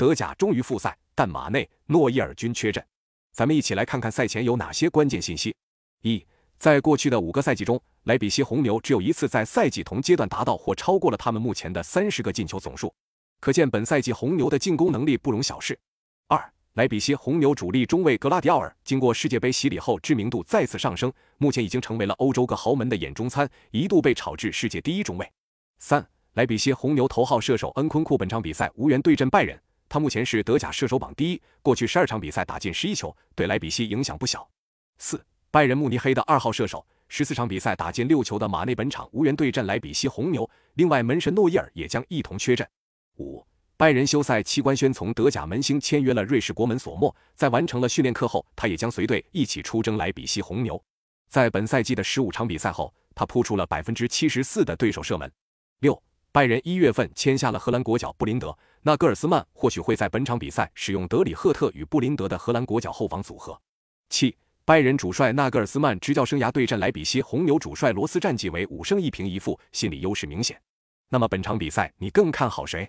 德甲终于复赛，但马内、诺伊尔均缺阵。咱们一起来看看赛前有哪些关键信息。一，在过去的五个赛季中，莱比锡红牛只有一次在赛季同阶段达到或超过了他们目前的三十个进球总数，可见本赛季红牛的进攻能力不容小视。二，莱比锡红牛主力中卫格拉迪奥尔经过世界杯洗礼后，知名度再次上升，目前已经成为了欧洲各豪门的眼中餐，一度被炒至世界第一中卫。三，莱比锡红牛头号射手恩昆库本场比赛无缘对阵拜仁。他目前是德甲射手榜第一，过去十二场比赛打进十一球，对莱比锡影响不小。四，拜仁慕尼黑的二号射手，十四场比赛打进六球的马内本场无缘对阵莱比锡红牛，另外门神诺伊尔也将一同缺阵。五，拜仁休赛期官宣从德甲门兴签约了瑞士国门索莫，在完成了训练课后，他也将随队一起出征莱比锡红牛。在本赛季的十五场比赛后，他扑出了百分之七十四的对手射门。六。拜仁一月份签下了荷兰国脚布林德，那格尔斯曼或许会在本场比赛使用德里赫特与布林德的荷兰国脚后防组合。七，拜仁主帅纳格尔斯曼执教生涯对阵莱比锡红牛主帅罗斯战绩为五胜一平一负，心理优势明显。那么本场比赛你更看好谁？